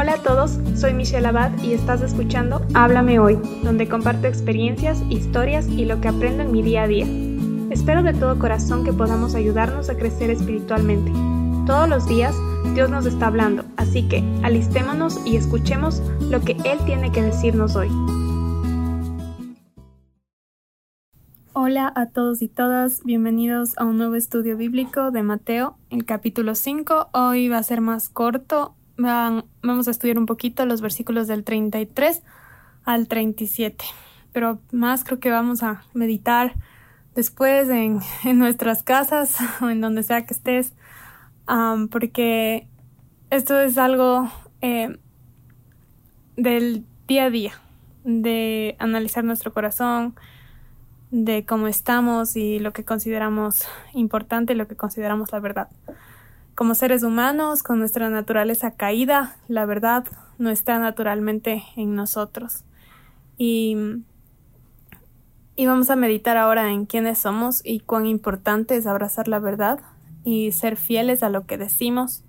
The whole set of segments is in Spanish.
Hola a todos, soy Michelle Abad y estás escuchando Háblame Hoy, donde comparto experiencias, historias y lo que aprendo en mi día a día. Espero de todo corazón que podamos ayudarnos a crecer espiritualmente. Todos los días Dios nos está hablando, así que alistémonos y escuchemos lo que Él tiene que decirnos hoy. Hola a todos y todas, bienvenidos a un nuevo estudio bíblico de Mateo, el capítulo 5. Hoy va a ser más corto, vamos a estudiar un poquito los versículos del 33 al 37, pero más creo que vamos a meditar después en, nuestras casas o en donde sea que estés, porque esto es algo eh, del día a día, de analizar nuestro corazón, de cómo estamos y lo que consideramos importante lo que consideramos la verdad. Como seres humanos, con nuestra naturaleza caída, la verdad no está naturalmente en nosotros. Y, y vamos a meditar ahora en quiénes somos y cuán importante es abrazar la verdad y ser fieles a lo que decimos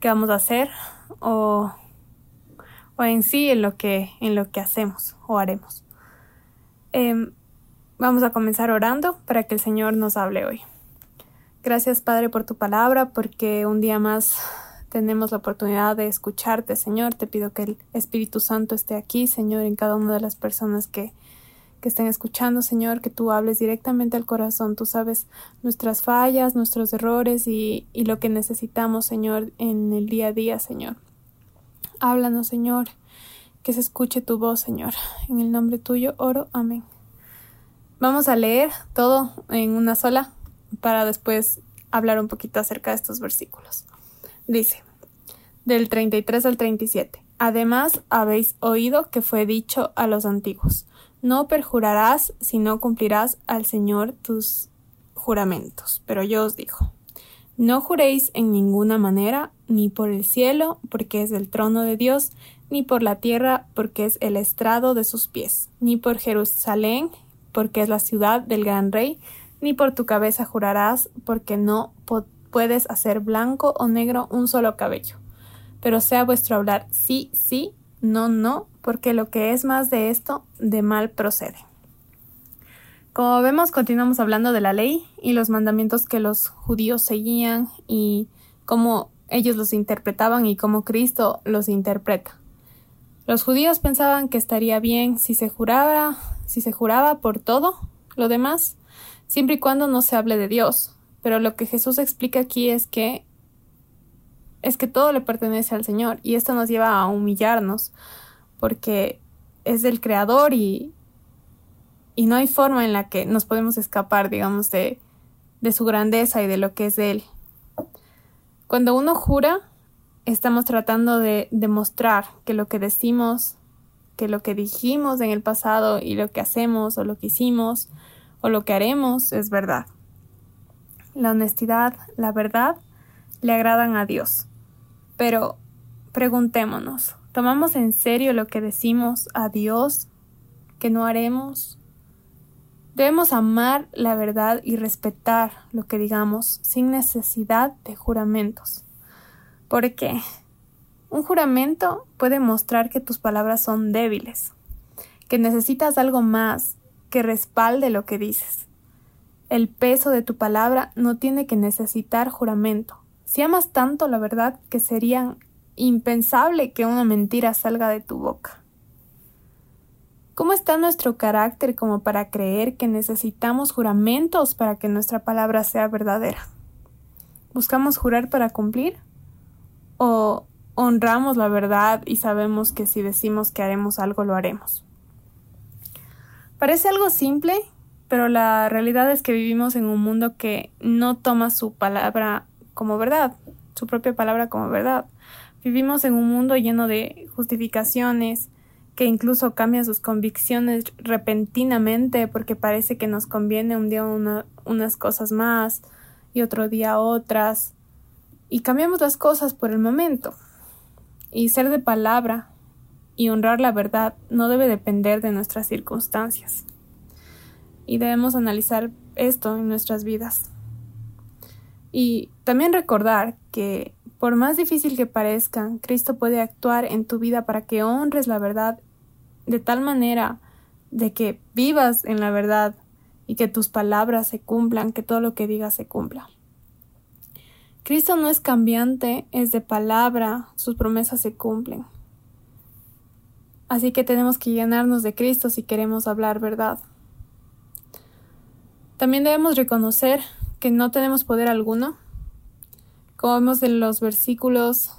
que vamos a hacer o, o en sí en lo que, en lo que hacemos o haremos. Em, Vamos a comenzar orando para que el Señor nos hable hoy. Gracias Padre por tu palabra, porque un día más tenemos la oportunidad de escucharte, Señor. Te pido que el Espíritu Santo esté aquí, Señor, en cada una de las personas que, que estén escuchando, Señor, que tú hables directamente al corazón. Tú sabes nuestras fallas, nuestros errores y, y lo que necesitamos, Señor, en el día a día, Señor. Háblanos, Señor, que se escuche tu voz, Señor. En el nombre tuyo oro. Amén. Vamos a leer todo en una sola para después hablar un poquito acerca de estos versículos. Dice, del 33 al 37. Además, habéis oído que fue dicho a los antiguos, no perjurarás si no cumplirás al Señor tus juramentos. Pero yo os digo, no juréis en ninguna manera, ni por el cielo, porque es el trono de Dios, ni por la tierra, porque es el estrado de sus pies, ni por Jerusalén, porque es la ciudad del gran rey, ni por tu cabeza jurarás, porque no puedes hacer blanco o negro un solo cabello. Pero sea vuestro hablar sí, sí, no, no, porque lo que es más de esto, de mal procede. Como vemos, continuamos hablando de la ley y los mandamientos que los judíos seguían y cómo ellos los interpretaban y cómo Cristo los interpreta. Los judíos pensaban que estaría bien si se juraba si se juraba por todo lo demás, siempre y cuando no se hable de Dios. Pero lo que Jesús explica aquí es que es que todo le pertenece al Señor y esto nos lleva a humillarnos porque es del Creador y, y no hay forma en la que nos podemos escapar, digamos, de, de su grandeza y de lo que es de Él. Cuando uno jura, estamos tratando de demostrar que lo que decimos que lo que dijimos en el pasado y lo que hacemos o lo que hicimos lo que haremos es verdad. La honestidad, la verdad, le agradan a Dios. Pero preguntémonos, ¿tomamos en serio lo que decimos a Dios que no haremos? Debemos amar la verdad y respetar lo que digamos sin necesidad de juramentos. ¿Por qué? Un juramento puede mostrar que tus palabras son débiles, que necesitas algo más que respalde lo que dices. El peso de tu palabra no tiene que necesitar juramento. Si amas tanto la verdad que sería impensable que una mentira salga de tu boca. ¿Cómo está nuestro carácter como para creer que necesitamos juramentos para que nuestra palabra sea verdadera? ¿Buscamos jurar para cumplir? ¿O honramos la verdad y sabemos que si decimos que haremos algo, lo haremos. Parece algo simple, pero la realidad es que vivimos en un mundo que no toma su palabra como verdad, su propia palabra como verdad. Vivimos en un mundo lleno de justificaciones, que incluso cambian sus convicciones repentinamente porque parece que nos conviene un día unas cosas más y otro día otras. Y cambiamos las cosas por el momento. Y ser de palabra y honrar la verdad no debe depender de nuestras circunstancias. Y debemos analizar esto en nuestras vidas. Y también recordar que Por más difícil que parezca, Cristo puede actuar en tu vida para que honres la verdad de tal manera de que vivas en la verdad y que tus palabras se cumplan, que todo lo que digas se cumpla. Cristo no es cambiante, es de palabra, sus promesas se cumplen. Así que tenemos que llenarnos de Cristo si queremos hablar verdad. También debemos reconocer que no tenemos poder alguno. Como vemos en los versículos,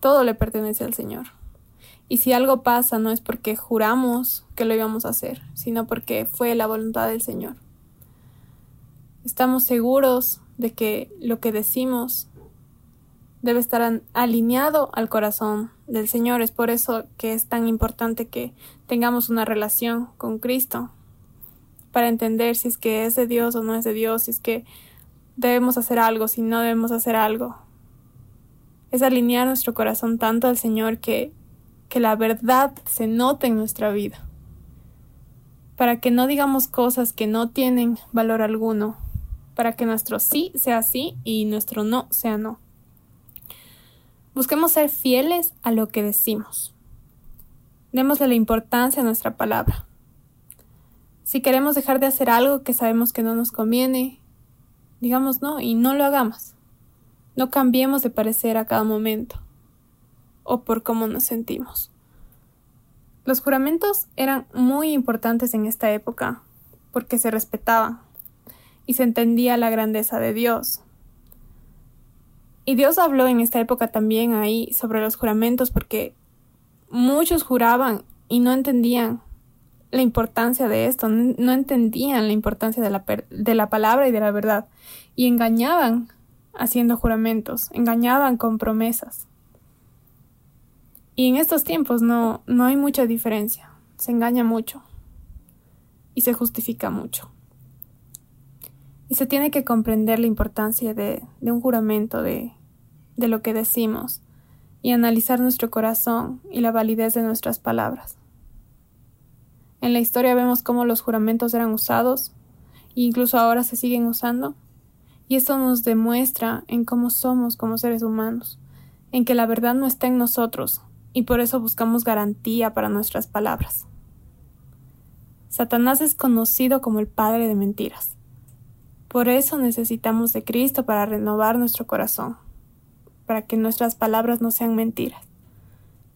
todo le pertenece al Señor. Y si algo pasa no es porque juramos que lo íbamos a hacer, sino porque fue la voluntad del Señor. Estamos seguros de que lo que decimos debe estar alineado al corazón del Señor. Es por eso que es tan importante que tengamos una relación con Cristo para entender si es que es de Dios o no es de Dios, si es que debemos hacer algo, si no debemos hacer algo. Es alinear nuestro corazón tanto al Señor que que la verdad se note en nuestra vida, para que no digamos cosas que no tienen valor alguno, para que nuestro sí sea sí y nuestro no sea no. Busquemos ser fieles a lo que decimos. Démosle la importancia a nuestra palabra. Si queremos dejar de hacer algo que sabemos que no nos conviene, digamos no y no lo hagamos. No cambiemos de parecer a cada momento o por cómo nos sentimos. Los juramentos eran muy importantes en esta época porque se respetaban y se entendía la grandeza de Dios. Y Dios habló en esta época también ahí sobre los juramentos porque muchos juraban y no entendían la importancia de esto, no entendían la importancia de la, de la palabra y de la verdad y engañaban haciendo juramentos, engañaban con promesas. Y en estos tiempos no, no hay mucha diferencia. Se engaña mucho. Y se justifica mucho. Se tiene que comprender la importancia de, de un juramento, de, de lo que decimos, y analizar nuestro corazón y la validez de nuestras palabras. En la historia vemos cómo los juramentos eran usados, e incluso ahora se siguen usando, y esto nos demuestra en cómo somos como seres humanos, en que la verdad no está en nosotros, y por eso buscamos garantía para nuestras palabras. Satanás es conocido como el padre de mentiras. Por eso necesitamos de Cristo para renovar nuestro corazón, para que nuestras palabras no sean mentiras,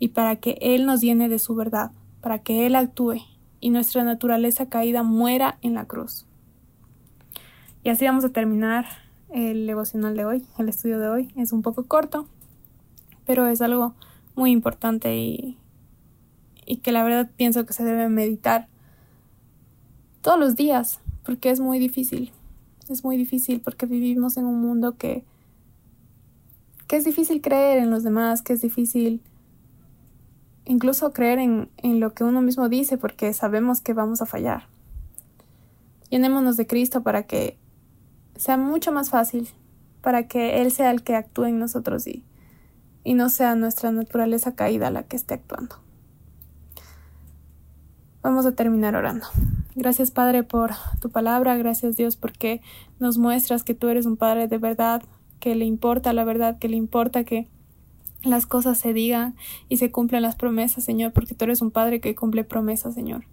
y para que Él nos llene de su verdad, para que Él actúe y nuestra naturaleza caída muera en la cruz. Y así vamos a terminar el devocional de hoy, el estudio de hoy. Es un poco corto, pero es algo muy importante y, y que la verdad pienso que se debe meditar todos los días, porque es muy difícil. Es muy difícil porque vivimos en un mundo que, que es difícil creer en los demás, que es difícil incluso creer en, en lo que uno mismo dice porque sabemos que vamos a fallar. Llenémonos de Cristo para que sea mucho más fácil, para que Él sea el que actúe en nosotros y, y no sea nuestra naturaleza caída la que esté actuando. Vamos a terminar orando. Gracias Padre por tu palabra, gracias Dios porque nos muestras que tú eres un Padre de verdad, que le importa la verdad, que le importa que las cosas se digan y se cumplan las promesas, Señor, porque tú eres un Padre que cumple promesas, Señor.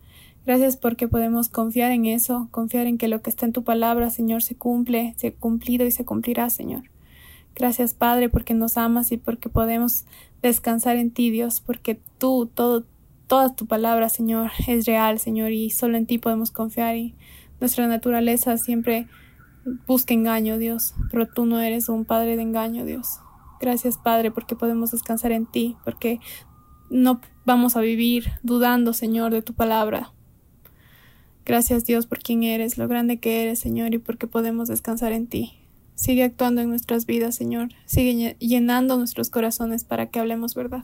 Gracias porque podemos confiar en eso, confiar en que lo que está en tu palabra, Señor, se cumple, se ha cumplido y se cumplirá, Señor. Gracias, Padre, porque nos amas y porque podemos descansar en ti, Dios, porque tú, todo, toda tu palabra, Señor, es real, Señor, y solo en ti podemos confiar y nuestra naturaleza siempre busca engaño, Dios, pero tú no eres un Padre de engaño, Dios. Gracias, Padre, porque podemos descansar en ti, porque no vamos a vivir dudando, Señor, de tu palabra. Gracias, Dios, por quien eres, lo grande que eres, Señor, y porque podemos descansar en ti. Sigue actuando en nuestras vidas, Señor. Sigue llenando nuestros corazones para que hablemos verdad.